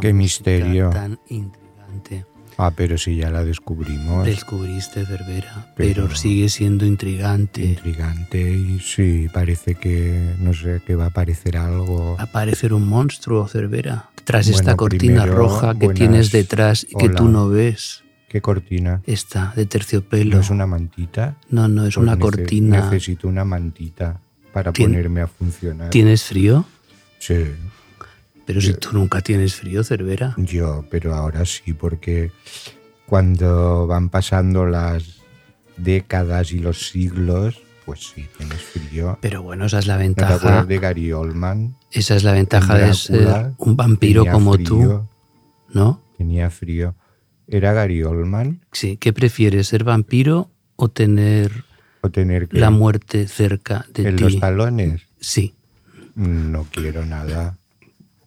¿Qué misterio? tan intrigante. Ah, pero si ya la descubrimos. Descubriste Cervera, pero, Pero- sigue siendo intrigante. Intrigante y sí, parece que, no sé, que va a aparecer algo. Va a parecer un monstruo, Cervera, tras Bueno, esta cortina primero, roja que buenas- tienes detrás y que tú no ves. ¿Qué cortina? Esta, de terciopelo. ¿No es una mantita? No, no, es una Pues nece- cortina. Necesito una mantita para ponerme a funcionar. ¿Tienes frío? Sí, Pero si Yo- tú nunca tienes frío, Cervera. yo, pero ahora sí, porque cuando van pasando las décadas y los siglos, pues sí, tienes frío. Pero bueno, esa es la ¿No te ventaja. de Gary Oldman? Esa es la ventaja de ser un vampiro como tú, frío, ¿no? Tenía frío. ¿Era Gary Oldman Sí, ¿qué prefieres, ser vampiro o tener o tener que la muerte cerca de en ti? los talones? Sí, No quiero nada.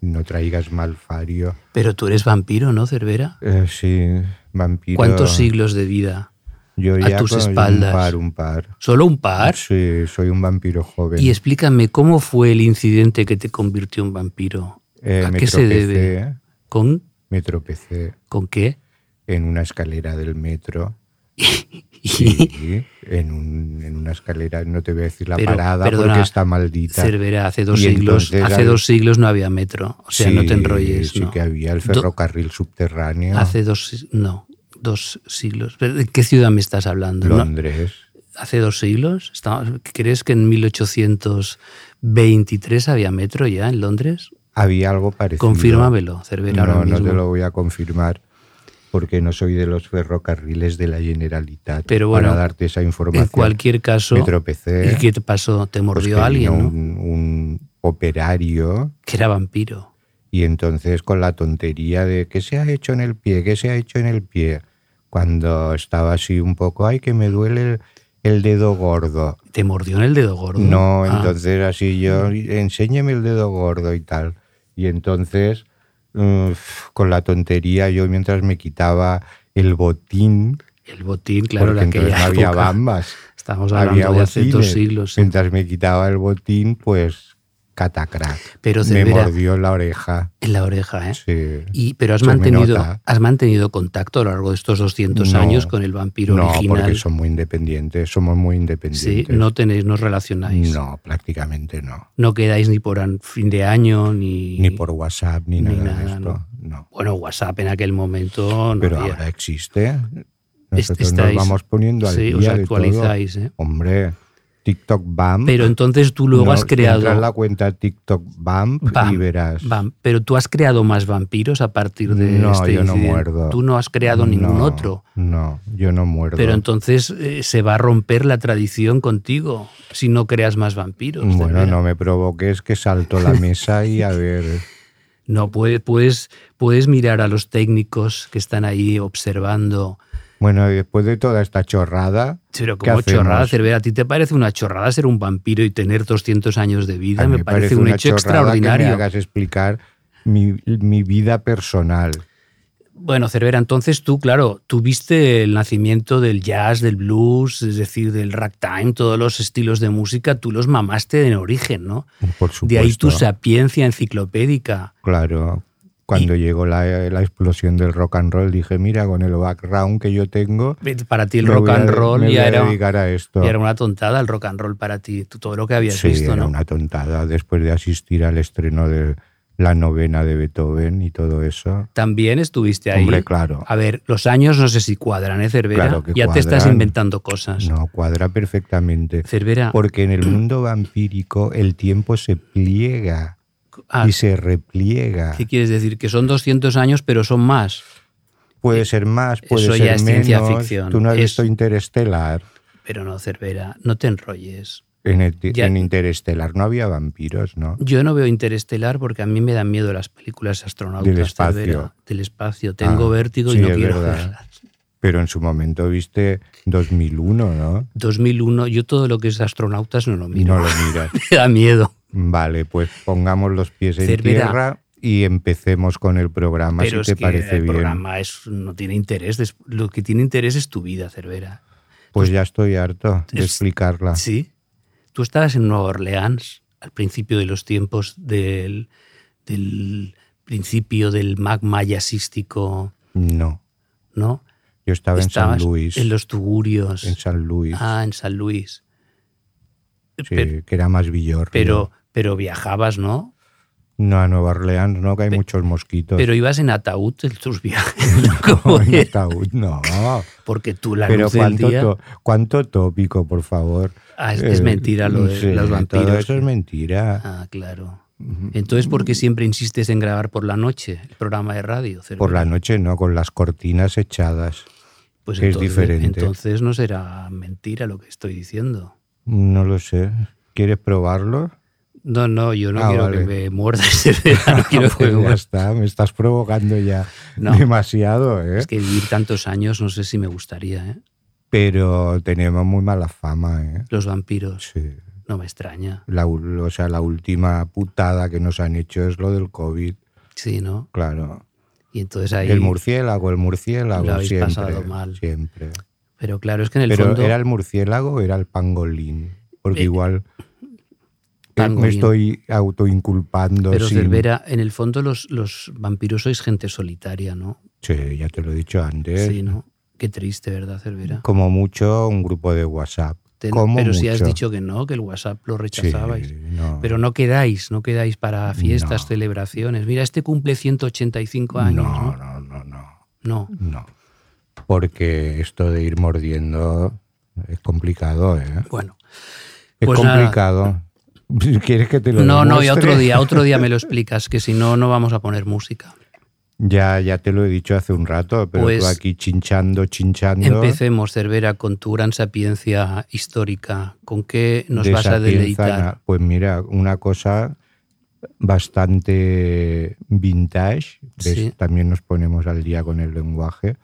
No traigas malfario. pero tú eres vampiro, ¿no, Cervera? Eh, sí, vampiro. ¿Cuántos siglos de vida? Yo a tus espaldas? Un par, un par. ¿Solo un par? Sí, soy un vampiro joven. Y explícame, ¿cómo fue el incidente que te convirtió en vampiro? Eh, ¿A me qué se debe? ¿Con, Me tropecé ¿Con qué? en una escalera del metro. Y- Sí, en, un- en una escalera, no te voy a decir la Pero, parada perdona, porque está maldita. Cervera, hace dos Y siglos, entonces hace dos siglos no había metro. O sea, no te enrolles. Sí, no. que había el Do- ferrocarril subterráneo. Hace dos, no, dos siglos. ¿Pero ¿De qué ciudad me estás hablando? no? Londres. ¿Hace dos siglos? ¿Crees que en 1823 había metro ya en Londres? Había algo parecido. Confírmamelo, Cervera, No, ahora no te lo voy a confirmar porque no soy de los ferrocarriles de la Generalitat Pero bueno, para darte esa información. En cualquier caso, me tropecé. ¿y qué te pasó? ¿Te pues mordió alguien? un, un operario Que era vampiro. y entonces con la tontería de ¿qué se ha hecho en el pie? ¿Qué se ha hecho en el pie? Cuando estaba así un poco, ay, que me duele el, el dedo gordo. ¿Te mordió en el dedo gordo? No, Ah, entonces así yo, enséñeme el dedo gordo y tal. Y entonces, uf, con la tontería, yo mientras me quitaba el botín, El botín, claro, porque entonces no había época. bambas, Estamos había hablando de hace dos siglos. sí. Mientras me quitaba el botín, pues catacrack. Pero me Cervera, mordió la oreja. en la oreja, ¿eh? Sí. Y, pero has Se mantenido, has mantenido contacto a lo largo de estos 200 No, años con el vampiro no, original. porque son muy independientes, somos muy sí, independientes. no tenéis, no os relacionáis. No, prácticamente no. No quedáis ni por fin de año, ni, Ni por WhatsApp, ni, ni nada, nada, de esto. no. No. Bueno, WhatsApp en aquel momento no Pero había. ahora existe. Nosotros estáis- nos vamos poniendo al sí, día os de todo. actualizáis, ¿eh? Hombre, TikTok Bump. Pero entonces tú luego No, has creado... La cuenta TikTok Bump, Bump, y verás. Pero tú has creado más vampiros a partir de No, este yo no incidente. muerdo. Tú no has creado ningún No, otro. No, yo no muerdo. Pero entonces eh, se va a romper la tradición contigo si no creas más vampiros. bueno, no me provoques que salto la mesa y a ver. No, puedes, puedes, puedes mirar a los técnicos que están ahí observando. Bueno, después de toda esta chorrada. Pero ¿qué como chorrada? Cervera, ¿a ti te parece una chorrada ser un vampiro y tener 200 años de vida? A Me parece un una hecho chorrada Que extraordinario. me hagas explicar mi, mi vida personal. Bueno, Cervera, entonces tú, claro, tuviste el nacimiento del jazz, del blues, es decir, del ragtime, todos los estilos de música, tú los mamaste en origen, ¿no? Por supuesto. De ahí tu sapiencia enciclopédica. Claro. Cuando llegó la, la explosión del rock and roll, dije, mira, con el background que yo tengo, Para ti el rock a- and roll ya era, a esto. ya era una tontada el rock and roll para ti, todo lo que habías sí, visto, era ¿no? una tontada. Después de asistir al estreno de, la novena de Beethoven y todo eso. También estuviste ahí. Hombre, claro. A ver, los años no sé si cuadran, ¿eh, Cervera? Claro que ya te estás inventando cosas. No, cuadra perfectamente. Cervera, Porque en el mundo vampírico el tiempo se pliega ah, y se repliega. ¿qué quieres decir? Que son 200 años, pero son más. Puede ser más, puede Eso ser ya es menos. ciencia ficción. Tú no has Es- visto Interestelar. Pero no, Cervera, no te enrolles. En, el- Ya- en Interestelar no había vampiros, ¿no? Yo no veo Interestelar porque a mí me dan miedo las películas astronautas. Del espacio. Cervera, del espacio. Tengo Ah, vértigo y no quiero verdad. verlas. Pero en su momento viste 2001, ¿no? 2001, yo todo lo que es astronautas no lo miro. no lo miras. Me da miedo. Vale, pues pongamos los pies en Cervera. tierra y empecemos con el programa, Pero si es te que parece el bien. programa es, no tiene interés. Lo que tiene interés es tu vida, Cervera. Pues ya estoy harto de Es- explicarla. Sí. Tú estabas en Nueva Orleans al principio de los tiempos del, del principio del magma jazzístico, No, ¿no? yo estaba en San Luis. En los tugurios. En San Luis. Ah, en San Luis. sí, pero, que era más villorrio. pero, pero viajabas, ¿no? No, a Nueva Orleans no, que hay muchos mosquitos. Pero ibas en ataúd en tus viajes. ¿no? ¿Cómo No, en ataúd, no. Porque tú la Pero luz del cuánto, día... to- cuánto tópico, por favor. Ah, es, es Eh, mentira lo de sí, los vampiros. Todo eso es mentira. Ah, claro. Entonces, ¿por qué siempre insistes en grabar por la noche el programa de radio? Cervera? Por la noche no, con las cortinas echadas. Pues que es entonces, diferente. Entonces no será mentira lo que estoy diciendo. No lo sé. ¿Quieres probarlo? No, no, yo no Ah, quiero vale. que me muerdas. Cervera, no quiero que Pues me ya está, me estás provocando ya No. demasiado, ¿eh? Es que vivir tantos años no sé si me gustaría, ¿eh? Pero tenemos muy mala fama, ¿eh? Los vampiros. Sí. No me extraña. La, o sea, la última putada que nos han hecho es lo del COVID, Sí, ¿no? claro. Y entonces ahí... El murciélago, el murciélago, Lo habéis siempre. pasado mal. Siempre. Pero claro, es que en el Pero fondo... ¿era el murciélago o era el pangolín? Porque Eh, igual me estoy autoinculpando. Pero sin- Cervera, en el fondo los, los vampiros sois gente solitaria, ¿no? Sí, ya te lo he dicho antes. Sí, ¿no? Qué triste, ¿verdad, Cervera? Como mucho un grupo de WhatsApp. Como pero si has dicho que no, que el WhatsApp lo Sí, rechazabais. no. Pero no quedáis, no quedáis para fiestas, No. celebraciones. Mira, este cumple 185 años, no, ¿no? no, no, no, No. no. Porque esto de ir mordiendo es complicado, ¿eh? Bueno. Es Pues nada. ¿Quieres que te lo No, no, y otro día, otro día me lo explicas, que si no, no vamos a poner música. Ya, ya te lo he dicho hace un rato, pero Pues- tú aquí chinchando, chinchando. Empecemos, Cervera, con tu gran sapiencia histórica. ¿Con qué nos de vas a deleitar? Pues mira, una cosa bastante vintage, también nos ponemos al día con el lenguaje,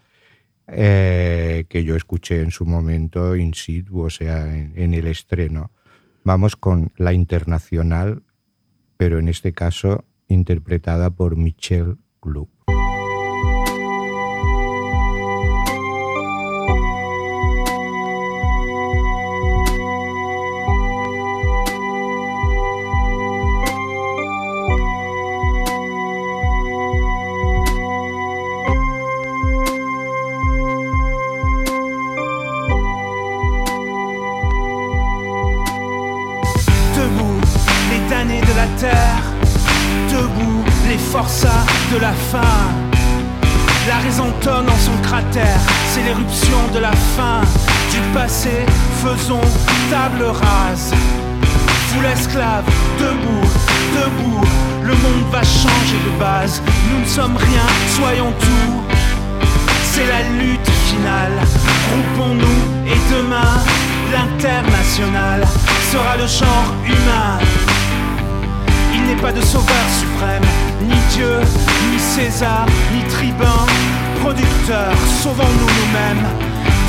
eh, que yo escuché en su momento in situ, o sea, en, en el estreno. Vamos con la internacional, pero en este caso interpretada por Michelle Gluck. Table rase. Foule esclave, debout, debout. Le monde va changer de base. Nous ne sommes rien, soyons tout. C'est la lutte finale. Groupons-nous et demain, l'international sera le genre humain. Il n'est pas de sauveur suprême, ni Dieu, ni César, ni tribun, producteur, sauvons-nous nous-mêmes,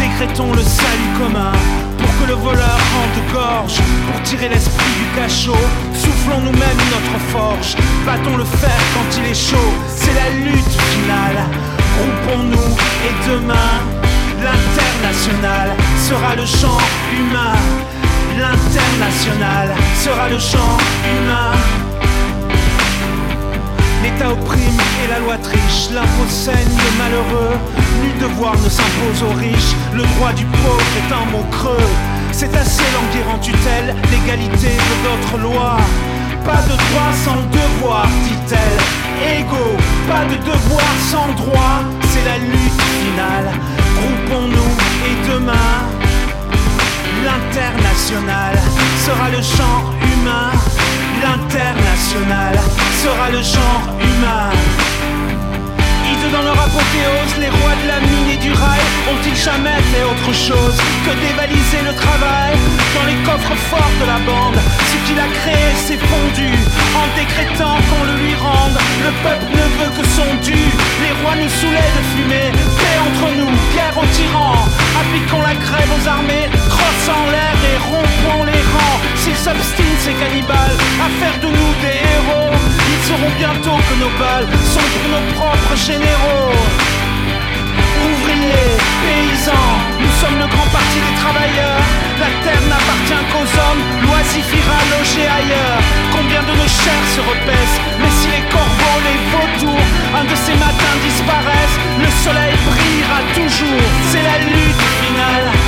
décrétons le salut commun, le voleur rende gorge, pour tirer l'esprit du cachot, soufflons nous-mêmes notre forge, battons le fer quand il est chaud, c'est la lutte finale, groupons-nous et demain, l'international sera le chant humain, l'international sera le chant humain. L'État opprime et la loi triche, l'impôt saigne le malheureux, nul devoir ne s'impose aux riches, le droit du pauvre est un mot creux. C'est assez languir en tutelle, l'égalité de d'autres lois. pas de droit sans devoir, dit-elle. Égaux, pas de devoir sans droit, c'est la lutte finale. Groupons-nous et demain, l'international sera le genre humain. L'international sera le genre humain dans leur apothéose, les rois de la mine et du rail ont-ils jamais fait autre chose que dévaliser le travail dans les coffres forts de la bande? Ce qu'il a créé s'est fondu en décrétant qu'on le lui rende. Le peuple ne veut que son dû. Les rois nous saoulaient de fumer. Paix entre nous, guerre aux tyrans. Appliquons la grève aux armées, crosse en l'air et rompons les rangs. S'ils s'obstinent, ces cannibales, à faire de nous des héros, sauront bientôt que nos balles sont pour nos propres généraux. Ouvriers, paysans, nous sommes le grand parti des travailleurs. La terre n'appartient qu'aux hommes, l'oisif ira loger ailleurs. Combien de nos chairs se repaissent, mais si les corbeaux, les vautours, un de ces matins disparaissent, le soleil brillera toujours. C'est la lutte finale.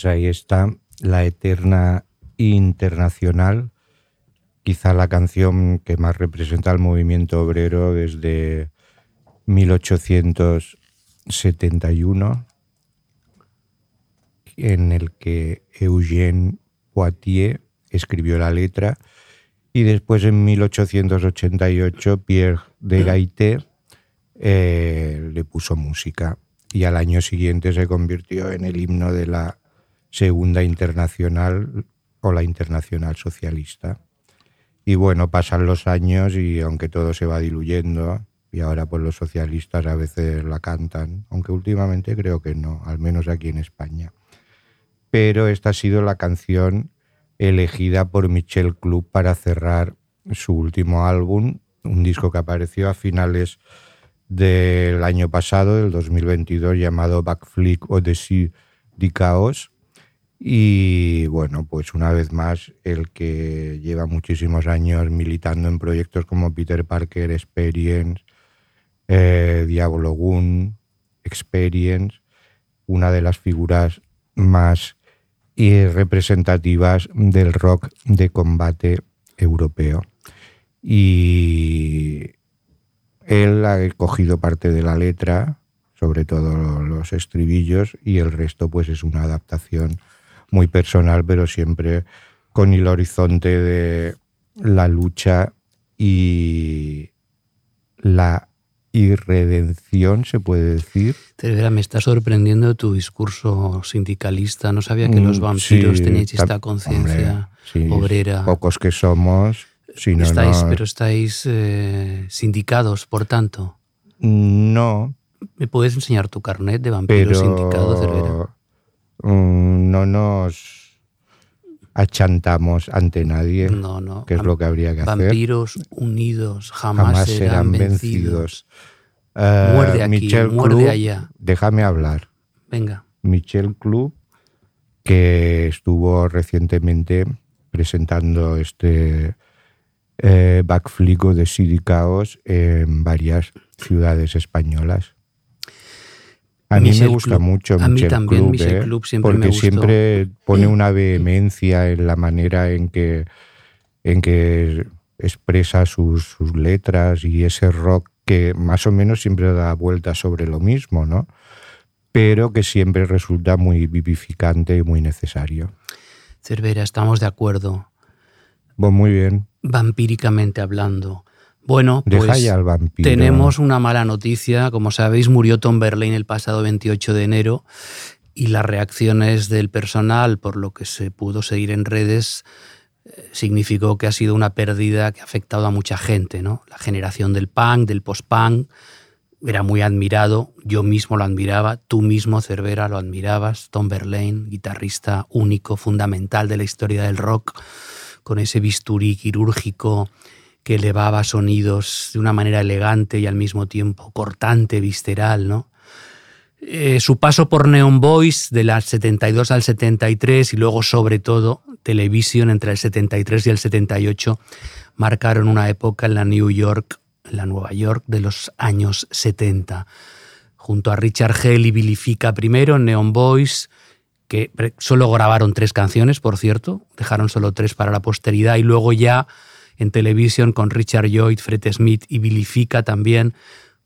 Pues ahí está la eterna internacional, quizá la canción que más representa al movimiento obrero desde 1871, en el que Eugène Poitiers escribió la letra y después en 1888 Pierre de Gaité eh, le puso música y al año siguiente se convirtió en el himno de la Segunda Internacional o la Internacional Socialista. Y bueno, pasan los años y aunque todo se va diluyendo, y ahora pues los socialistas a veces la cantan, aunque últimamente creo que no, al menos aquí en España. Pero esta ha sido la canción elegida por Michel Club para cerrar su último álbum, un disco que apareció a finales del año pasado, del 2022, llamado Backflick Odyssey de Chaos, y bueno, pues una vez más, el que lleva muchísimos años militando en proyectos como Peter Parker Experience, eh, Diablo Gun, Experience, una de las figuras más representativas del rock de combate europeo. Y él ha cogido parte de la letra, sobre todo los estribillos, y el resto pues es una adaptación muy personal, pero siempre con el horizonte de la lucha y la irredención, se puede decir. me está sorprendiendo tu discurso sindicalista. No sabía que los mm, vampiros teníais esta conciencia obrera. Pocos que somos. Si no, estáis, Pero estáis eh, sindicados, por tanto. No. ¿Me puedes enseñar tu carnet de vampiro sindicado, Cervera? Mm, no nos achantamos ante nadie, no, no. que es lo que habría que hacer. Vampiros unidos jamás, serán, vencidos. Eh, muerde aquí, muerde allá. Déjame hablar. Venga. Michel Club, que estuvo recientemente presentando este eh, backflico de City Chaos en varias ciudades españolas. A mí me gusta mucho a mí también, Club, ¿eh? Club siempre porque siempre pone una vehemencia en la manera en que, en que expresa sus, sus, letras y ese rock que más o menos siempre da vueltas sobre lo mismo, ¿no? Pero que siempre resulta muy vivificante y muy necesario. Cervera, estamos de acuerdo. Pues muy bien. Vampíricamente hablando. Bueno, pues ya al vampiro. tenemos una mala noticia. Como sabéis, murió Tom Berlin el pasado 28 de enero y las reacciones del personal, por lo que se pudo seguir en redes, eh, significó que ha sido una pérdida que ha afectado a mucha gente, ¿no? La generación del punk, del post-punk, era muy admirado, yo mismo lo admiraba, tú mismo, Cervera, lo admirabas, Tom Verlaine, guitarrista único, fundamental de la historia del rock, con ese bisturí quirúrgico que elevaba sonidos de una manera elegante y al mismo tiempo cortante, visceral, ¿no? Eh, su paso por Neon Boys de las 72 al 73 y luego sobre todo Television entre el 73 y el 78 marcaron una época en la New York, en la Nueva York de los años 70. Junto a Richard Hell y Vilifica primero Neon Boys, que solo grabaron tres canciones, por cierto, dejaron solo tres para la posteridad y luego ya en Television con Richard Lloyd, Fred Smith y Vilifica también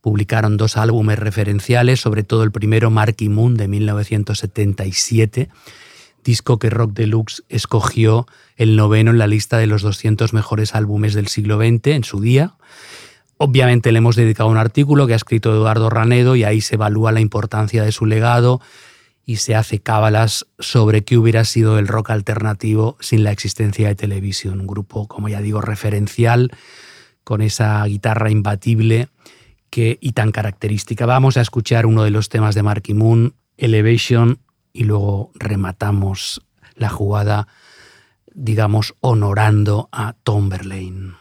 publicaron dos álbumes referenciales, sobre todo el primero Marky Moon de 1977, disco que Rock Deluxe escogió el noveno en la lista de los 200 mejores álbumes del siglo XX en su día. Obviamente le hemos dedicado un artículo que ha escrito Eduardo Ranedo y ahí se evalúa la importancia de su legado y se hace cábalas sobre qué hubiera sido el rock alternativo sin la existencia de televisión. Un grupo, como ya digo, referencial, con esa guitarra imbatible y tan característica. Vamos a escuchar uno de los temas de Marky Moon, Elevation, y luego rematamos la jugada, digamos, honorando a Tom Verlaine.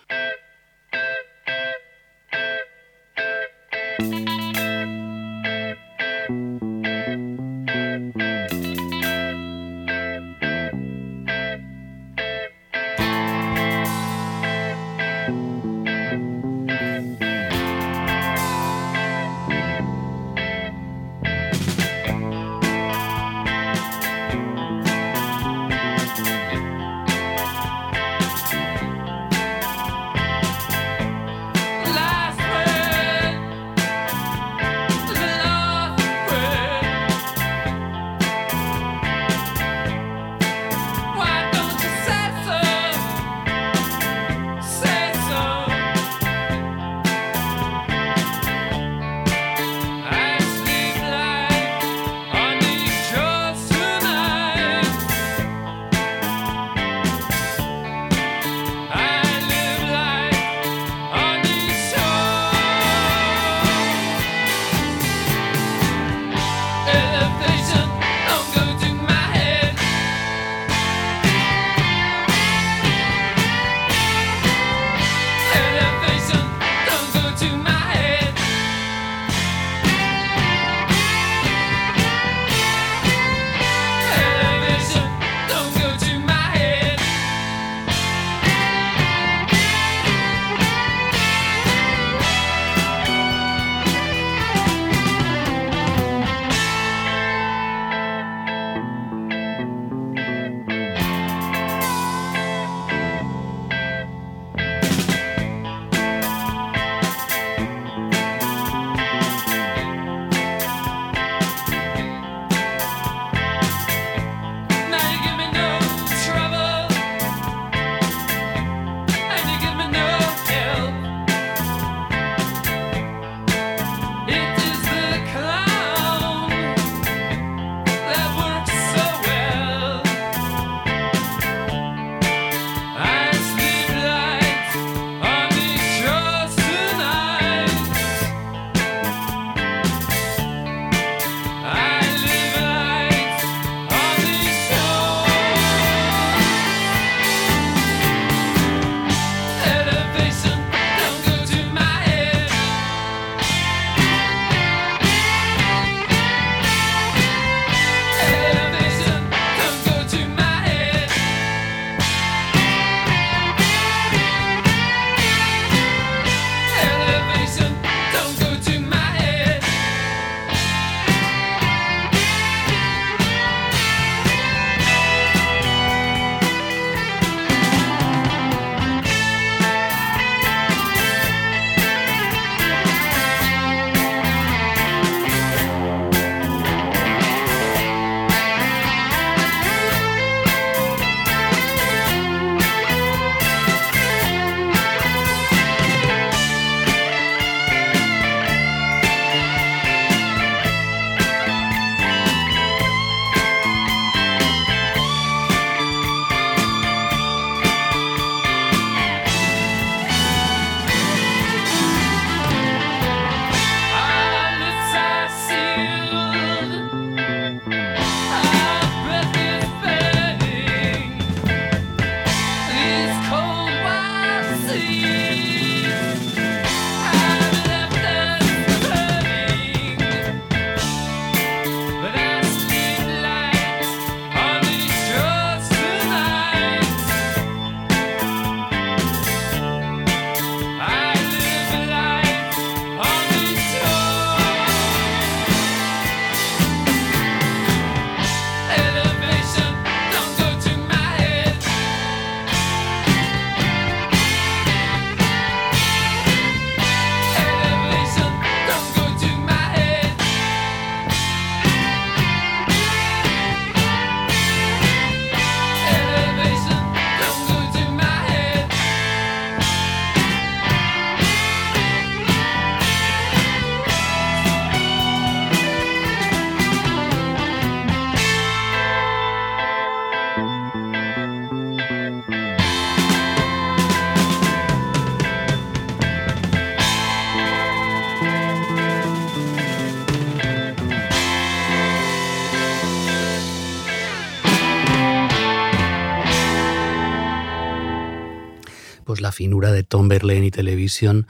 De Tom Verlaine y Televisión,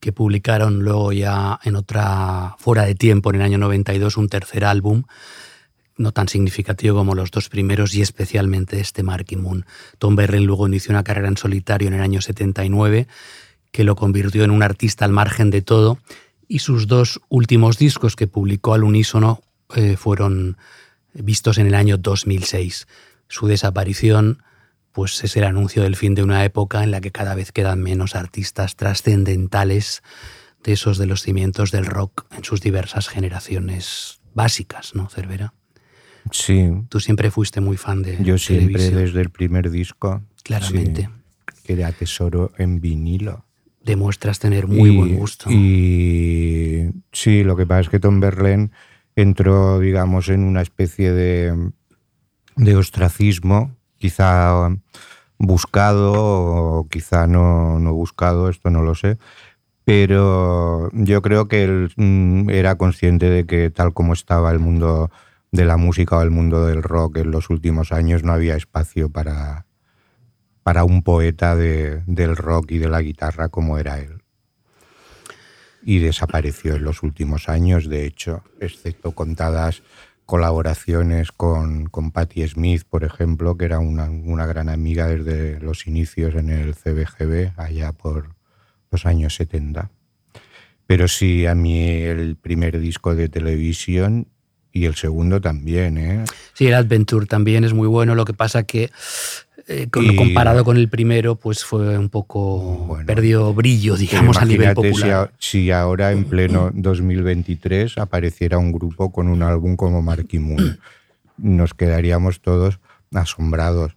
que publicaron luego ya en otra fuera de tiempo, en el año 92, un tercer álbum, no tan significativo como los dos primeros y especialmente este Marky Moon. Tom Verlaine luego inició una carrera en solitario en el año 79 que lo convirtió en un artista al margen de todo y sus dos últimos discos que publicó al unísono eh, fueron vistos en el año 2006. Su desaparición pues es el anuncio del fin de una época en la que cada vez quedan menos artistas trascendentales de esos de los cimientos del rock en sus diversas generaciones básicas, ¿no, Cervera? Sí. Tú siempre fuiste muy fan de Yo siempre desde el primer disco. Claramente. que era tesoro en vinilo. Demuestras tener muy buen gusto. Y sí, lo que pasa es que Tom Verlaine entró, digamos, en una especie de, de ostracismo quizá buscado o quizá no, no buscado, esto no lo sé, pero yo creo que él mm, era consciente de que tal como estaba el mundo de la música o el mundo del rock en los últimos años no había espacio para, para un poeta de, del rock y de la guitarra como era él. Y desapareció en los últimos años, de hecho, excepto contadas colaboraciones con, con Patti Smith, por ejemplo, que era una, una, gran amiga desde los inicios en el CBGB, allá por los años 70. Pero sí, a mí el primer disco de televisión y el segundo también, ¿eh? Sí, el Adventure también es muy bueno, lo que pasa que eh, comparado con el primero, pues fue un poco perdió brillo, digamos, a nivel popular. Si, si, ahora en pleno 2023 apareciera un grupo con un álbum como Marky Moon, nos quedaríamos todos asombrados.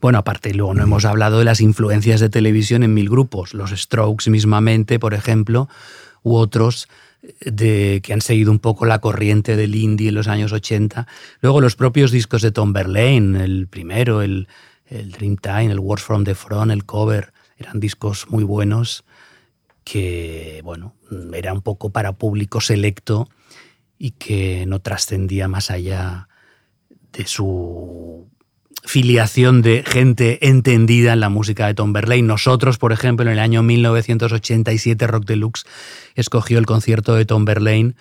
Bueno, aparte, luego no hemos hablado de las influencias de televisión en mil grupos. Los Strokes mismamente, por ejemplo, u otros de, que han seguido un poco la corriente del indie en los años 80. Luego los propios discos de Tom Verlaine, el primero, el, el Dreamtime, el Words from the Front, el cover, eran discos muy buenos que, bueno, era un poco para público selecto y que no trascendía más allá de su filiación de gente entendida en la música de Tom Verlaine. Nosotros, por ejemplo, en el año 1987 Rock Deluxe escogió el concierto de Tom Verlaine,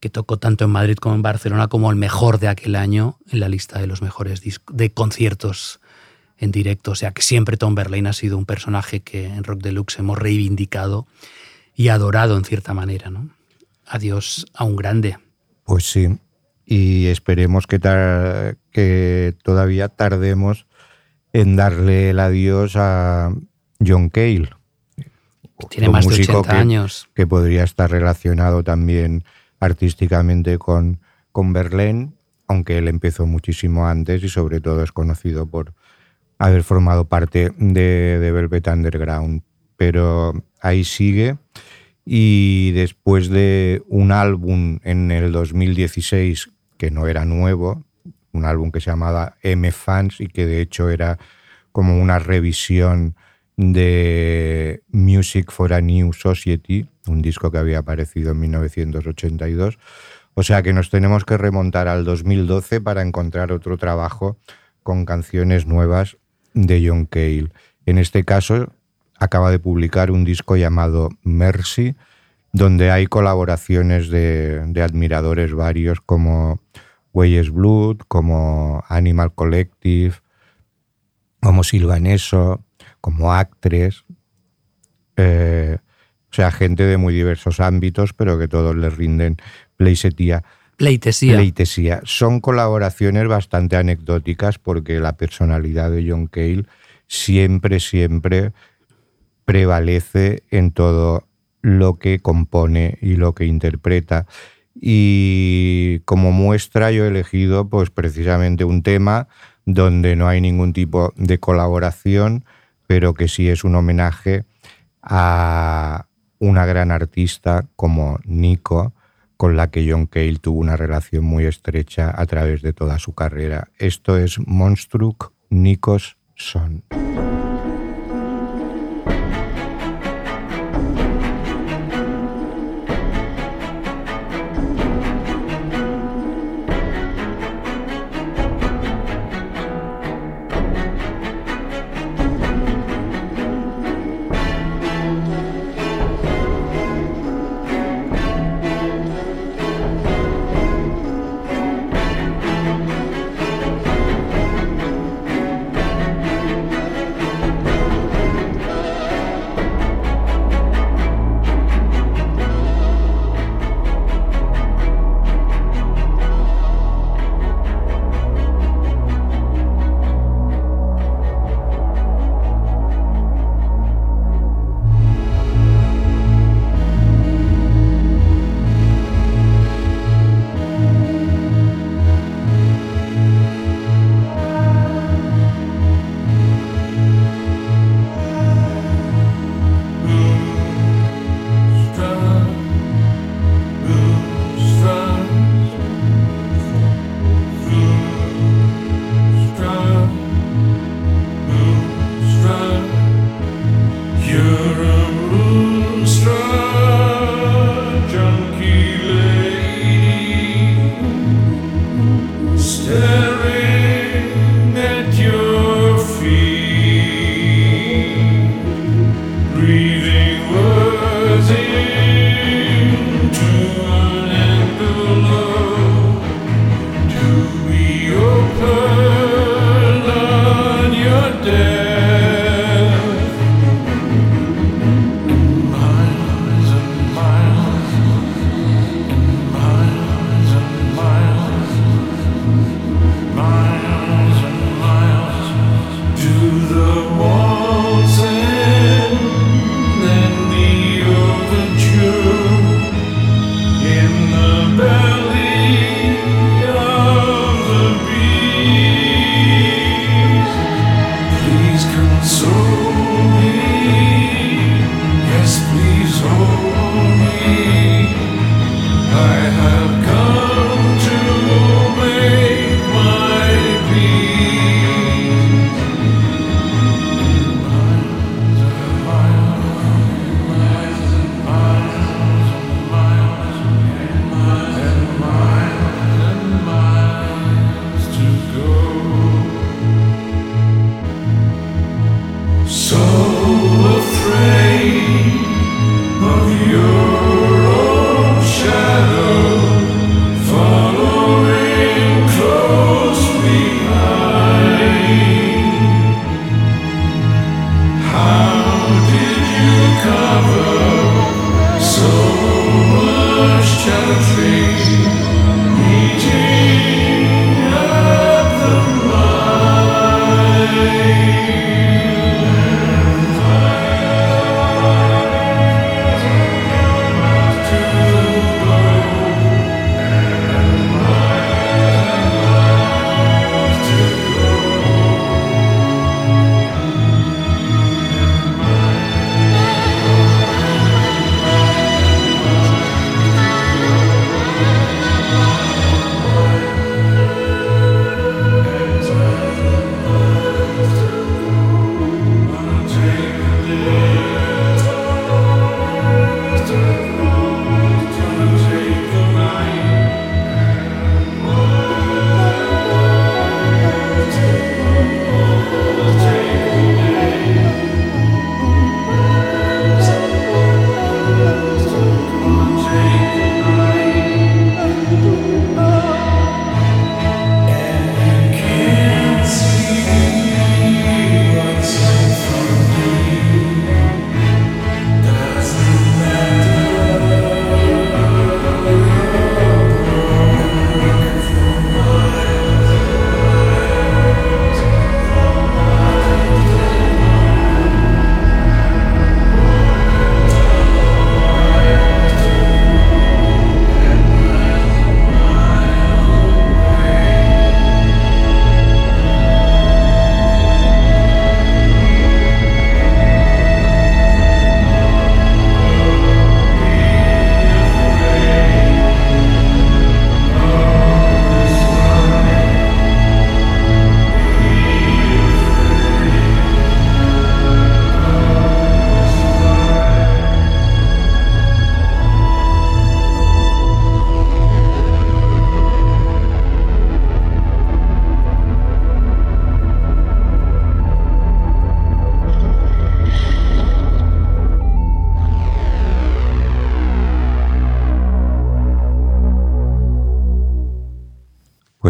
que tocó tanto en Madrid como en Barcelona como el mejor de aquel año en la lista de los mejores de conciertos en directo. O sea que siempre Tom Verlaine ha sido un personaje que en Rock Deluxe hemos reivindicado y adorado en cierta manera. ¿no? Adiós a un grande. Pues sí, y esperemos que, que todavía tardemos en darle el adiós a John Cale. Tiene más de 80 años. Que podría estar relacionado también artísticamente con, con Berlín, aunque él empezó muchísimo antes y sobre todo es conocido por haber formado parte de, de Velvet Underground. Pero ahí sigue y después de un álbum en el 2016 que no era nuevo, un álbum que se llamaba M Fans y que de hecho era como una revisión de Music for a New Society, un disco que había aparecido en 1982. O sea que nos tenemos que remontar al 2012 para encontrar otro trabajo con canciones nuevas de John Cale. En este caso, acaba de publicar un disco llamado Mercy, donde hay colaboraciones de, admiradores varios como Weyes Blood, como Animal Collective, como Silvaneso, como Actres, eh, o sea, gente de muy diversos ámbitos, pero que todos les rinden pleitesía. Pleitesía. Pleitesía. Son colaboraciones bastante anecdóticas porque la personalidad de John Cale siempre, siempre prevalece en todo lo que compone y lo que interpreta. Y como muestra yo he elegido pues precisamente un tema donde no hay ningún tipo de colaboración, pero que sí es un homenaje a una gran artista como Nico, con la que John Cale tuvo una relación muy estrecha a través de toda su carrera. Esto es Monstruk Nikos Son.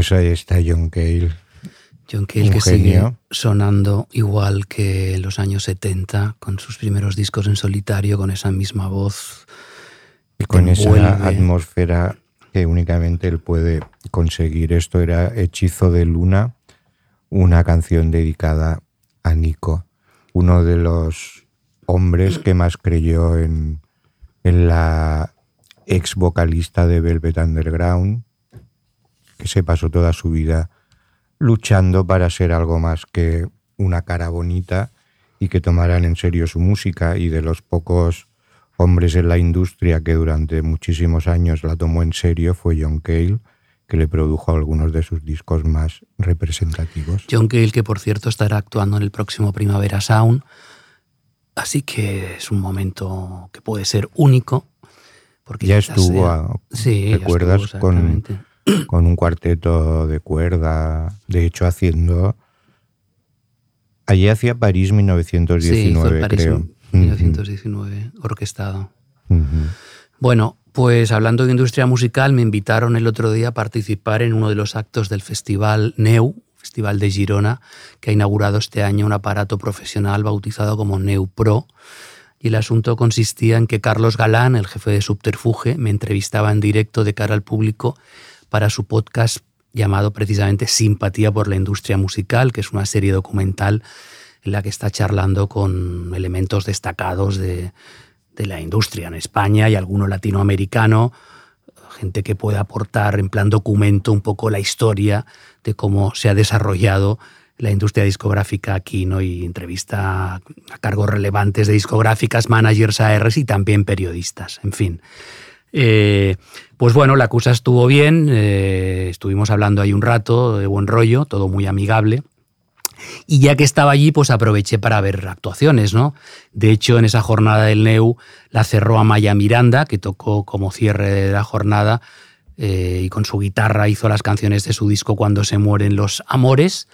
Pues ahí está John Cale. John Cale que sigue sonando igual que en los años 70, con sus primeros discos en solitario, con esa misma voz. Y con esa atmósfera que únicamente él puede conseguir. Esto era Hechizo de Luna, una canción dedicada a Nico, uno de los hombres que más creyó en, en la ex vocalista de Velvet Underground, que se pasó toda su vida luchando para ser algo más que una cara bonita y que tomaran en serio su música y de los pocos hombres en la industria que durante muchísimos años la tomó en serio fue John Cale, que le produjo algunos de sus discos más representativos. John Cale, que por cierto estará actuando en el próximo Primavera Sound, así que es un momento que puede ser único. Porque ya estuvo, ¿recuerdas? con con un cuarteto de cuerda, de hecho haciendo... Allí hacía París 1919, París creo. 1919, orquestado. Bueno, pues hablando de industria musical, me invitaron el otro día a participar en uno de los actos del festival NEU, Festival de Girona, que ha inaugurado este año un aparato profesional bautizado como NEU Pro. Y el asunto consistía en que Carlos Galán, el jefe de Subterfuge, me entrevistaba en directo de cara al público para su podcast llamado precisamente Simpatía por la Industria Musical, que es una serie documental en la que está charlando con elementos destacados de, de la industria en España y alguno latinoamericano, gente que pueda aportar en plan documento un poco la historia de cómo se ha desarrollado la industria discográfica aquí, ¿no? Y entrevista a cargos relevantes de discográficas, managers, ARs y también periodistas, en fin. Eh, pues bueno, la cosa estuvo bien, eh, estuvimos hablando ahí un rato de buen rollo, todo muy amigable. Y ya que estaba allí, pues aproveché para ver actuaciones, ¿no? De hecho, en esa jornada del NEU la cerró Amaya Miranda, que tocó como cierre de la jornada eh, y con su guitarra hizo las canciones de su disco Cuando se mueren los amores.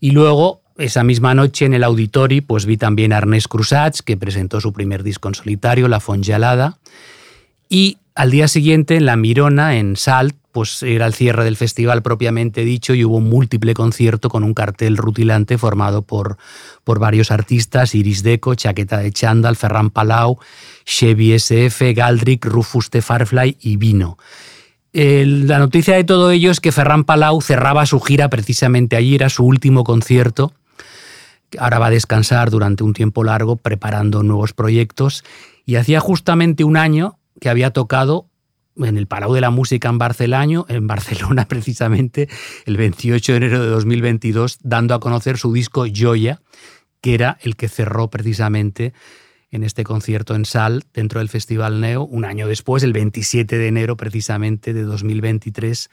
Y luego, esa misma noche en el Auditori, pues vi también a Ernest Crusats, que presentó su primer disco en solitario, La Fongelada. Y al día siguiente, en La Mirona, en Salt, pues era el cierre del festival propiamente dicho y hubo un múltiple concierto con un cartel rutilante formado por, por varios artistas, Iris Deco, Chaqueta de Chandal, Ferran Palau, Chevy SF, Galdrick, Rufus de Farfly y Vino. la noticia de todo ello es que Ferran Palau cerraba su gira precisamente allí, era su último concierto. Ahora va a descansar durante un tiempo largo preparando nuevos proyectos y hacía justamente un año que había tocado en el Palau de la Música en Barcelona, en Barcelona precisamente, el 28 de enero de 2022, dando a conocer su disco Joya, que era el que cerró precisamente en este concierto en Sal, dentro del Festival Neo, un año después, el 27 de enero precisamente de 2023,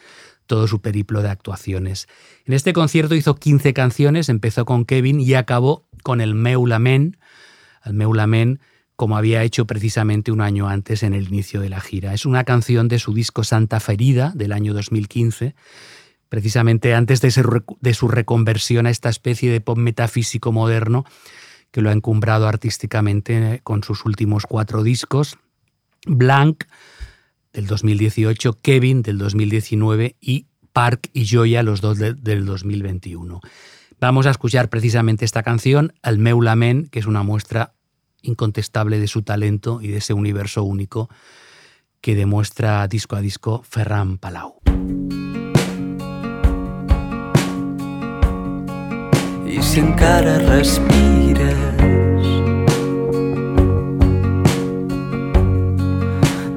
todo su periplo de actuaciones. En este concierto hizo 15 canciones, empezó con Kevin y acabó con el Meulamen, el Meulamen, como había hecho precisamente un año antes en el inicio de la gira. Es una canción de su disco Santa Ferida del año 2015, precisamente antes de, su reconversión a esta especie de pop metafísico moderno que lo ha encumbrado artísticamente con sus últimos cuatro discos, Blanc del 2018, Kevin del 2019 y Park y Joya, los dos del 2021. Vamos a escuchar precisamente esta canción, Al Meulamen, que es una muestra incontestable de su talento y de ese universo único que demuestra disco a disco Ferran Palau. I si encara respires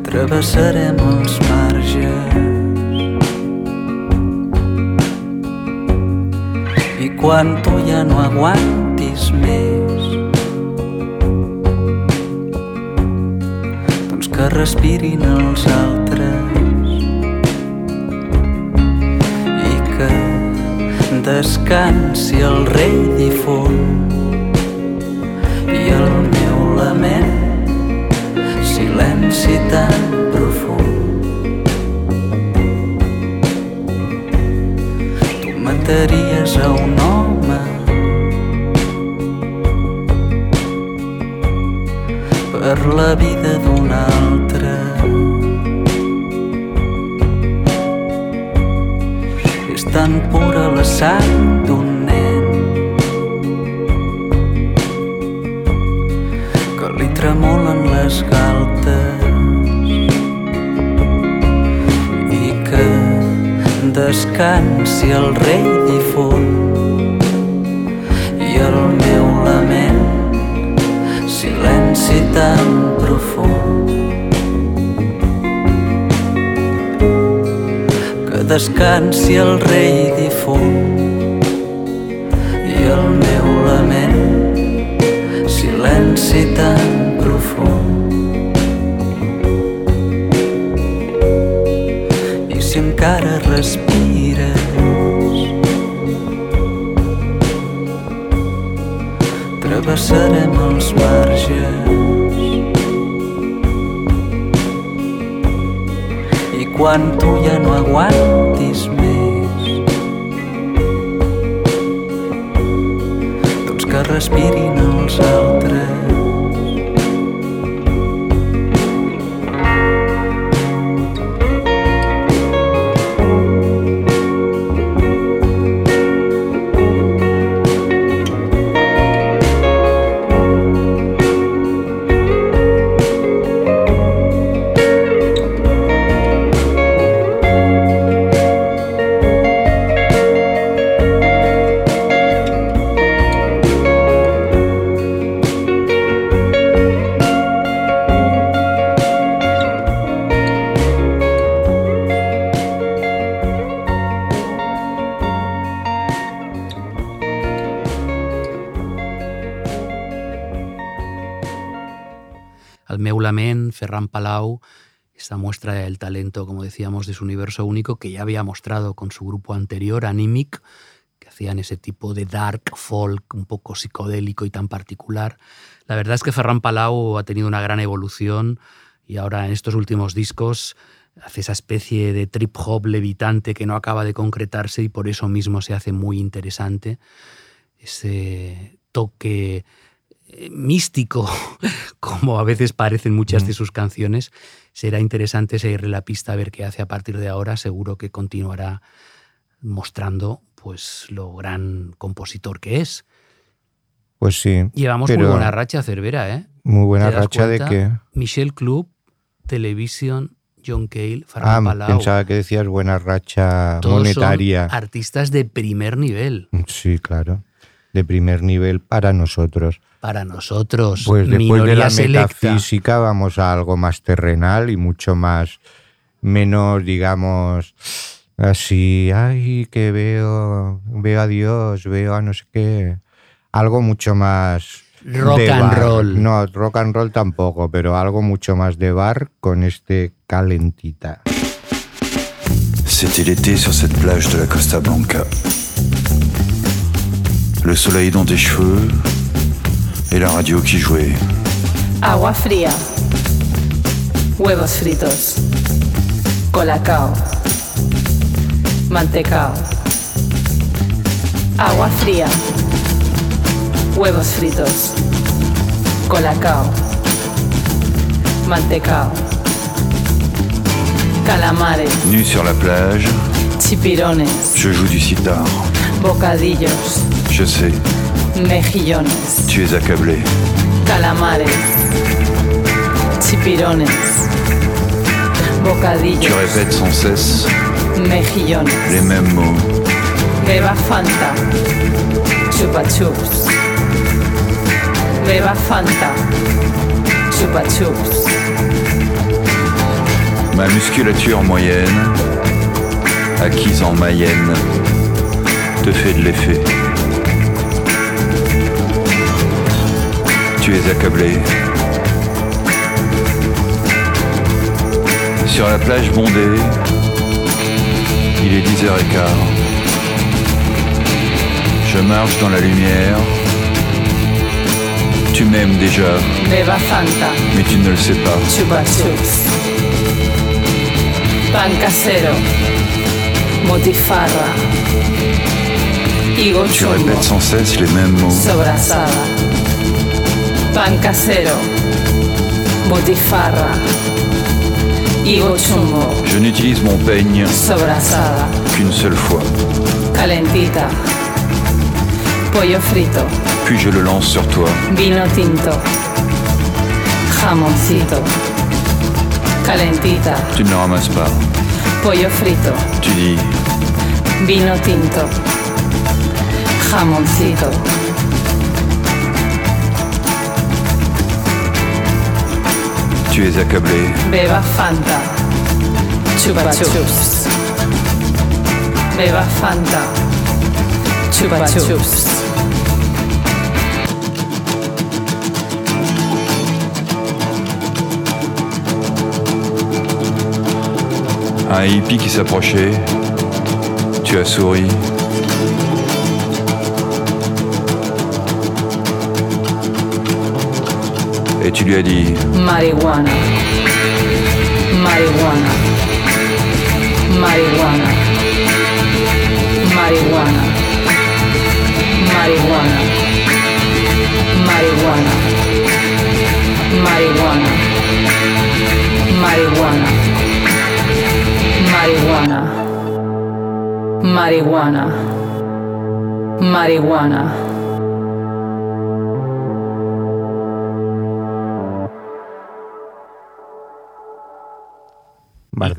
travessarem els marges i quan no aguantis més que respirin els altres i que descansi el rei difunt i el meu lament silenci tan profund. Tu mataries a un home per la vida d'un sang d'un nen que li tremolen les galtes i que descansi el rei difunt. I el meu lament silenci tan profund descansi el rei difunt i el meu lament silenci tan profund. I si encara respires travessarem els marges quan tu ja no aguantis més. Doncs que respirin els altres. Ferran Palau, esta muestra del talento, como decíamos, de su universo único que ya había mostrado con su grupo anterior, Animic, que hacían ese tipo de dark folk un poco psicodélico y tan particular. La verdad es que Ferran Palau ha tenido una gran evolución y ahora en estos últimos discos hace esa especie de trip hop levitante que no acaba de concretarse y por eso mismo se hace muy interesante. Ese toque místico, como a veces parecen muchas de sus canciones, será interesante seguirle la pista a ver qué hace a partir de ahora. Seguro que continuará mostrando pues lo gran compositor que es. Pues sí. Llevamos muy buena racha, Cervera, ¿eh? Muy buena racha de que... Michelle Club, Television, John Cale, Ferran ah, pensaba que decías buena racha monetaria. artistas de primer nivel. Sí, claro. De primer nivel para nosotros para nosotros. Pues después de la metafísica vamos a algo más terrenal y mucho más, menos, digamos, así, ay, que veo, veo a Dios, veo a no sé qué. Algo mucho más... Rock and roll. No, rock and roll tampoco, pero algo mucho más de bar con este calentita. C'était l'été sur cette plage de la Costa Blanca. Le soleil dans tes cheveux, et la radio qui jouait. Agua fría. Huevos fritos. Colacao. Mantecao. Agua fría. Huevos fritos. Colacao. Mantecao. Calamares. Nu sur la plage. Chipirones. Je joue du sitar. Bocadillos. Je sais. Mejillones. Tu es accablé. Calamares. Chipirones. Bocadillos. Tu répètes sans cesse. Mejillones. Les mêmes mots. Beba Fanta. Chupa chups. Beba Fanta. Chupa chups. Ma musculature moyenne, acquise en Mayenne, te fait de l'effet. Tu es accablé. Sur la plage bondée, il est 10h15. Je marche dans la lumière. Tu m'aimes déjà. Mais tu ne le sais pas. Chupa chups. Pan casero. Motifarra. Tu répètes sans cesse les mêmes mots. Sobrasada pan casero, botifarra, higo chumbo. Je n'utilise mon peigne sobrasada qu'une seule fois. Calentita, pollo frito. Puis je le lance sur toi. Vino tinto, jamoncito. Calentita. Tu ne le ramasses pas. Pollo frito. Tu dis. Vino tinto, jamoncito. Tu es accablé. Beba Fanta. Chupa chups. Beba Fanta. Chupa chups. Un hippie qui s'approchait. Tu as souri. Et tu lui as dit Marijuana. Marijuana. Marijuana. Marijuana. Marijuana. marihuana, marihuana, marihuana, marihuana, marihuana, marihuana.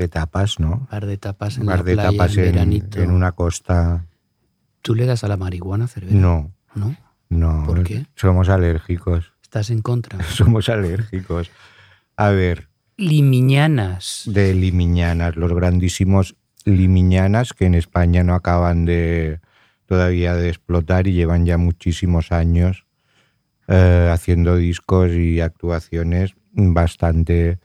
De tapas, ¿no? Bar de tapas en Bar la de playa tapas en, veranito. en una costa. ¿Tú le das a la marihuana, Cervera? No, ¿No? no. ¿Por qué? Somos alérgicos. ¿Estás en contra? Somos alérgicos. A ver, Limiñanas. de limiñanas, los grandísimos limiñanas que en España no acaban de todavía de explotar y llevan ya muchísimos años eh, haciendo discos y actuaciones bastante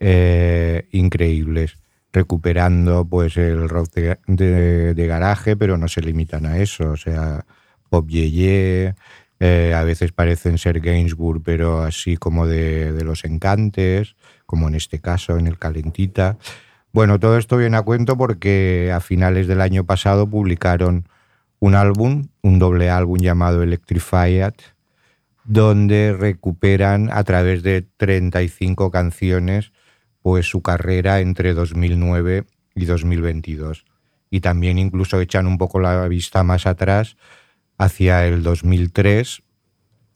eh, increíbles, recuperando pues el rock de, garaje, pero no se limitan a eso, o sea, pop yeye, eh, a veces parecen ser Gainsbourg, pero así como de, de los encantes, como en este caso, en el Calentita. Bueno, todo esto viene a cuento porque a finales del año pasado publicaron un álbum, un doble álbum llamado Electrified, donde recuperan a través de 35 canciones pues su carrera entre 2009 y 2022. Y también incluso echan un poco la vista más atrás hacia el 2003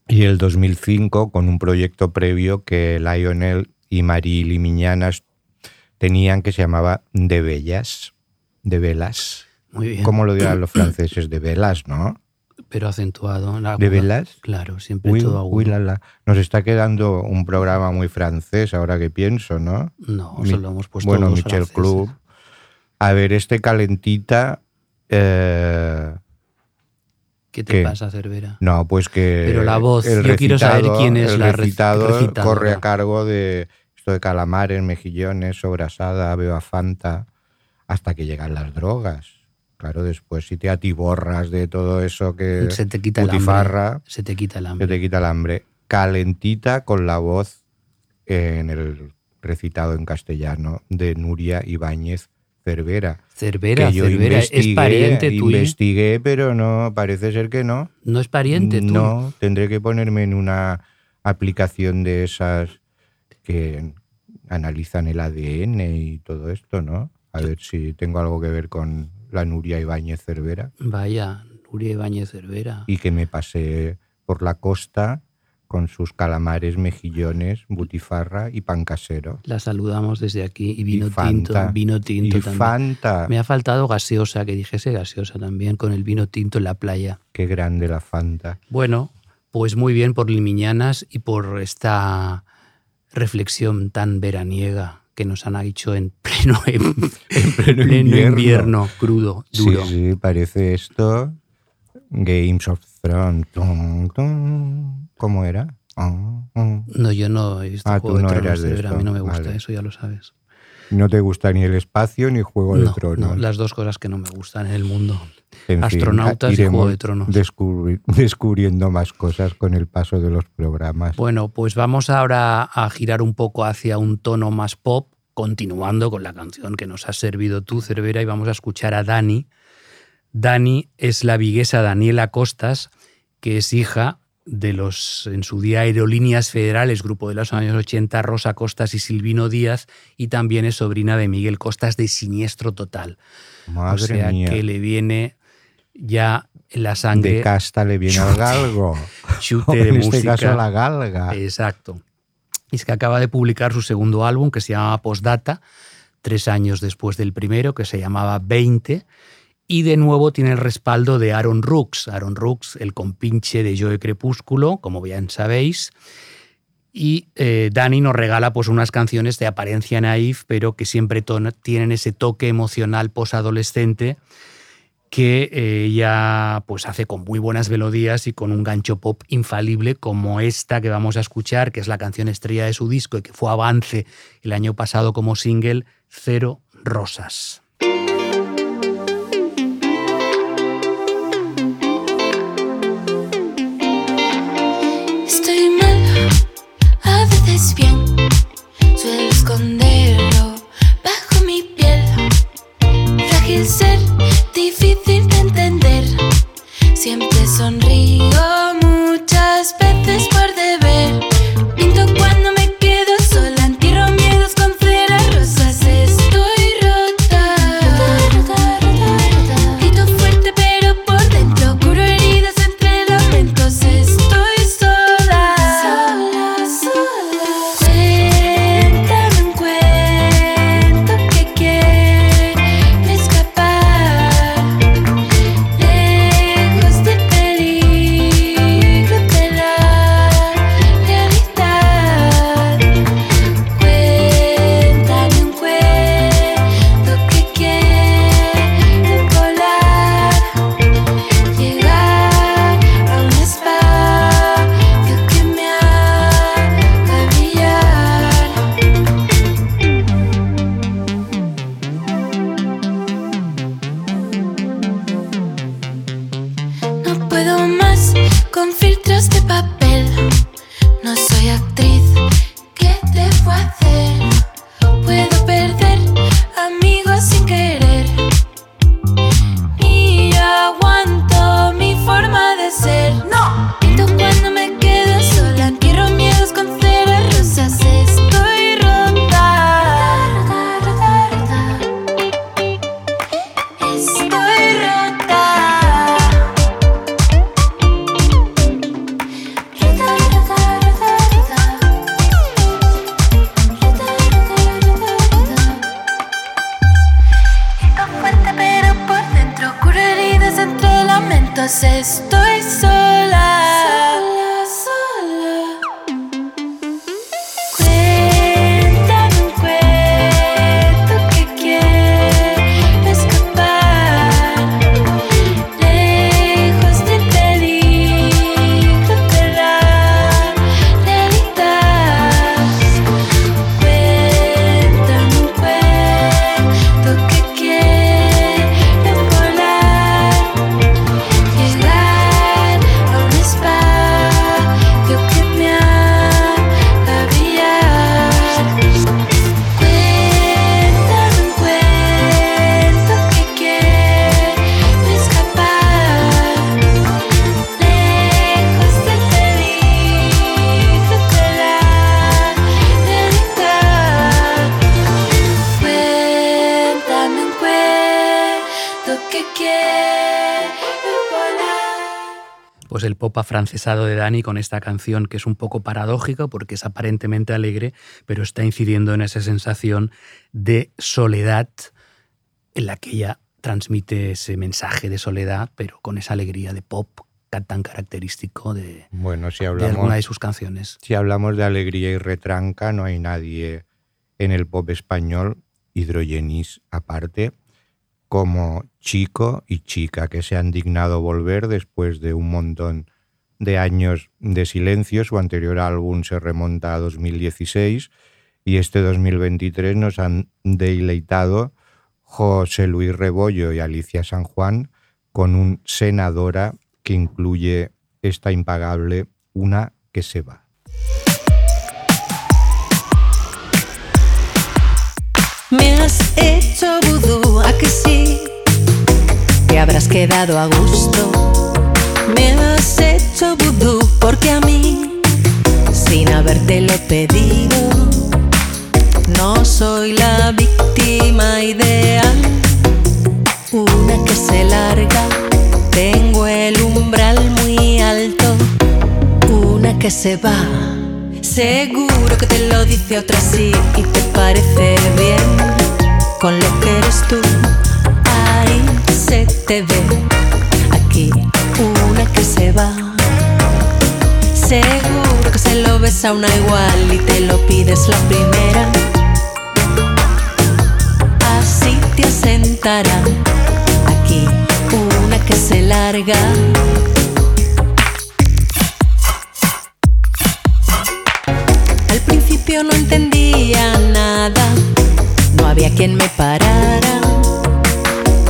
y el 2005 con un proyecto previo que Lionel y Marie Limiñanas tenían que se llamaba De Bellas, de velas. Muy bien. ¿Cómo lo dirán los franceses? De velas, ¿no? Pero acentuado. la ¿De velas? Claro, siempre Uy, todo agudo. uy, la, la. Nos está quedando un programa muy francés ahora que pienso, ¿no? No, Mi- solo hemos puesto bueno, Michel franceses. Club. A ver, este calentita. eh, ¿Qué te ¿Qué? pasa, Cervera? no, pues que. Pero la voz, el yo quiero saber quién es el la rec- recitado corre a cargo de esto de calamares, mejillones, sobrasada, beba fanta, hasta que llegan las drogas. Claro, después si te atiborras de todo eso que. Se te quita el hambre. Se te quita el Se hambre. te quita el hambre. Calentita con la voz en el recitado en castellano de Nuria Ibáñez Cervera. Cervera, que yo Cervera. Es pariente tuyo. Investigué, pero no, parece ser que no. No es pariente tú. No, tendré que ponerme en una aplicación de esas que analizan el ADN y todo esto, ¿no? A ver si tengo algo que ver con la Nuria Ibáñez Cervera. Vaya, Nuria Ibáñez Cervera. y que me pasé por la costa con sus calamares, mejillones, butifarra y pan casero. La saludamos desde aquí. Y vino y Fanta. tinto. Vino tinto y también. Fanta. Me ha faltado gaseosa, que dijese gaseosa también, con el vino tinto en la playa. Qué grande la Fanta. Bueno, pues muy bien por Limiñanas y por esta reflexión tan veraniega que nos han hecho en pleno, en, pleno pleno invierno. invierno. crudo, duro. Sí, sí, parece esto Games of Thrones. ¿Cómo era? Ah, ah. No, yo no he visto Ah, Juego tú no de eras de Cervera, a mí esto, no me gusta vale. eso, ya lo sabes. No te gusta ni el espacio ni Juego de No, Tronos. no, las dos cosas que no me gustan en el mundo. En fin, astronautas y Juego de Tronos. descubri- descubriendo más cosas con el paso de los programas. Bueno, pues vamos ahora a girar un poco hacia un tono más pop, continuando con la canción que nos has servido tú, Cervera, y vamos a escuchar a Dani. Dani es la viguesa Daniela Costas, que es hija de los, en su día, Aerolíneas Federales, grupo de los años 80, Rosa Costas y Silvino Díaz, y también es sobrina de Miguel Costas de Siniestro Total. Madre o sea mía. que le viene ya la sangre de casta le viene al galgo. chute de en este música. caso la galga. Exacto. Y es que acaba de publicar su segundo álbum que se llama Postdata, tres años después del primero, que se llamaba 20. Y de nuevo tiene el respaldo de Aaron Rooks. Aaron Rooks, el compinche de Joe Crepúsculo, como bien sabéis. Y eh, Dani nos regala pues, unas canciones de apariencia naif, pero que siempre tienen ese toque emocional posadolescente que eh, ella pues, hace con muy buenas melodías y con un gancho pop infalible como esta que vamos a escuchar, que es la canción estrella de su disco y que fue avance el año pasado como single, Cero Rosas. Afrancesado de Dani con esta canción que es un poco paradójica porque es aparentemente alegre, pero está incidiendo en esa sensación de soledad en la que ella transmite ese mensaje de soledad, pero con esa alegría de pop tan característico de, Bueno, si de alguna de sus canciones. si hablamos de alegría y retranca, no hay nadie en el pop español, hidrogenis aparte, como chico y chica que se han dignado volver después de un montón de años de silencio. Su anterior álbum se remonta a 2016 y este 2023 nos han deleitado José Luis Rebollo y Alicia San Juan con un senadora que incluye esta impagable Una que se va. Me has hecho vudú, a que sí, te habrás quedado a gusto. Me has hecho vudú porque a mí, sin habértelo pedido, no soy la víctima ideal. Una que se larga, tengo el umbral muy alto. Una que se va, seguro que te lo dice otra sí y te parece bien. Con lo que eres tú, ahí se te ve. Aquí que se va. Seguro que se lo ves a una igual y te lo pides la primera. Así te asentará. Aquí una que se larga. Al principio no entendía nada, no había quien me parara.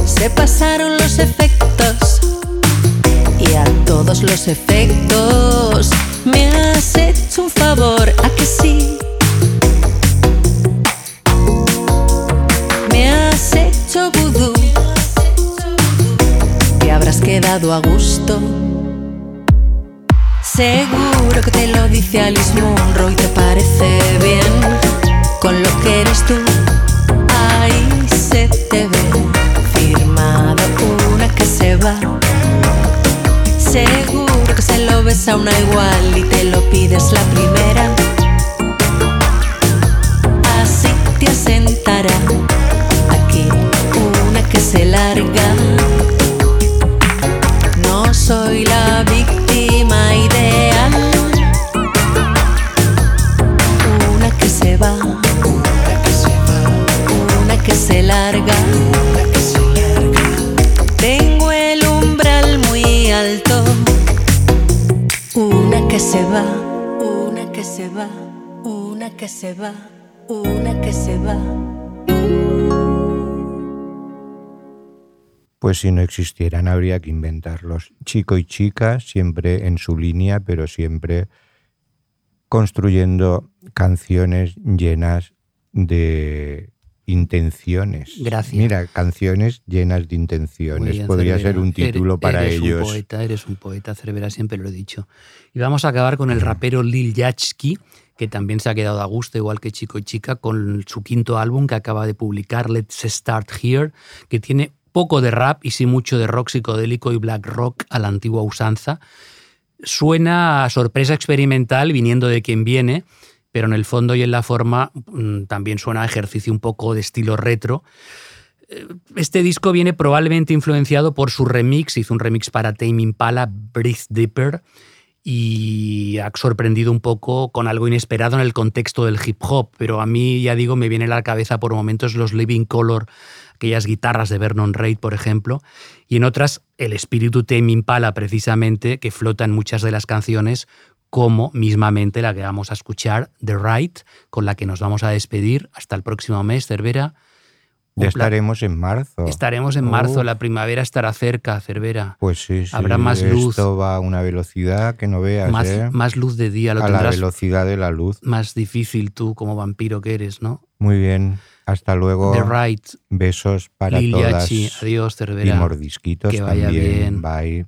Se pasaron los efectos y a todos los efectos me has hecho un favor, a que sí. Me has hecho vudú, te habrás quedado a gusto. Seguro que te lo dice Alice Munro y te parece bien con lo que eres tú. A una igual y te lo pides la primera. Se va, una que se va. Pues si no existieran habría que inventarlos. Chico y chica, siempre en su línea, pero siempre construyendo canciones llenas de intenciones. Gracias. Mira, canciones llenas de intenciones. Bien, Podría Cervera. ser un título Eres- para eres ellos. un poeta, eres un poeta, Cervera, siempre lo he dicho. Y vamos a acabar con el rapero Lil Yachty, que también se ha quedado a gusto, igual que Chico y Chica, con su quinto álbum que acaba de publicar, Let's Start Here, que tiene poco de rap y sí mucho de rock psicodélico y black rock a la antigua usanza. Suena a sorpresa experimental viniendo de quien viene, pero en el fondo y en la forma mm, también suena a ejercicio un poco de estilo retro. Eh, Este disco viene probablemente influenciado por su remix, hizo un remix para Tame Impala, Breathe Deeper, y ha sorprendido un poco con algo inesperado en el contexto del hip hop, pero a mí, ya digo, me viene a la cabeza por momentos los Living Color, aquellas guitarras de Vernon Reid, por ejemplo, y en otras el espíritu Tame Impala, precisamente, que flota en muchas de las canciones, como mismamente la que vamos a escuchar, The Right, con la que nos vamos a despedir. Hasta el próximo mes, Cervera. Ya estaremos en marzo. Estaremos en marzo, Oh. la primavera estará cerca, Cervera. Pues sí, sí. Habrá más luz. Esto va a una velocidad que no veas, Más, ¿eh? más luz de día, lo a la velocidad de la luz. más difícil tú como vampiro que eres, ¿no? Muy bien. Hasta luego. The Right, Besos para Lil todas. Yachi, adiós, y Cervera. mordisquitos Que vaya también. bien. Bye.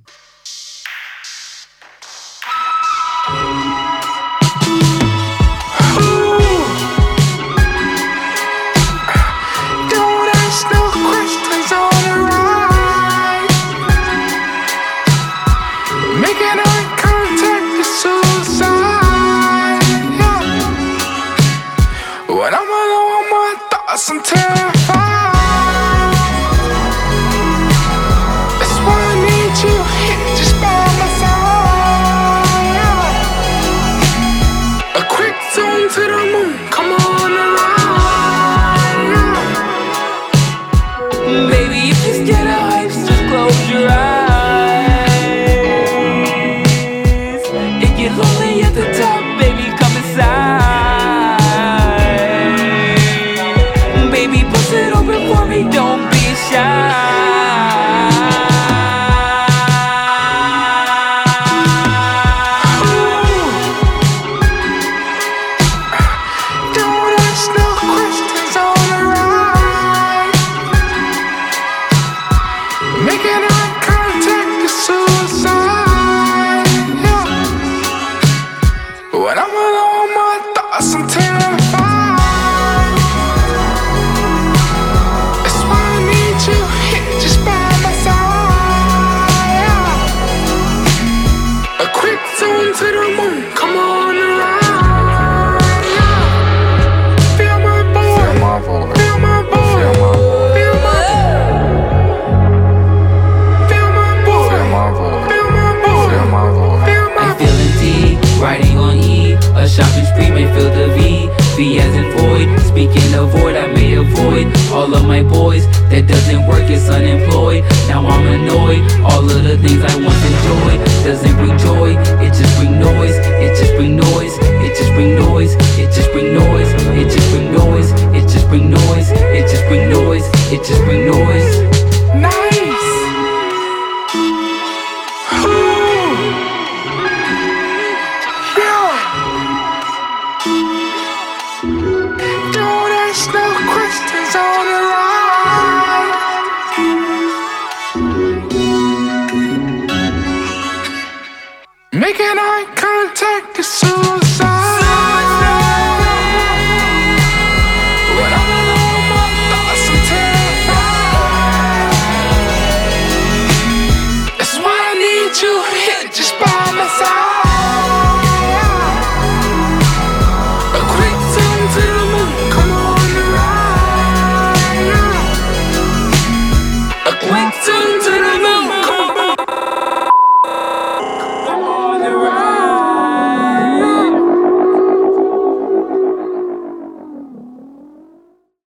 Void. Speaking of void, I may avoid all of my boys. That doesn't work, it's unemployed. Now I'm annoyed. All of the things I once enjoyed doesn't bring joy. It just bring noise. It just bring noise. It just bring noise. It just bring noise. It just bring noise. It just bring noise. It just bring noise. It just bring noise.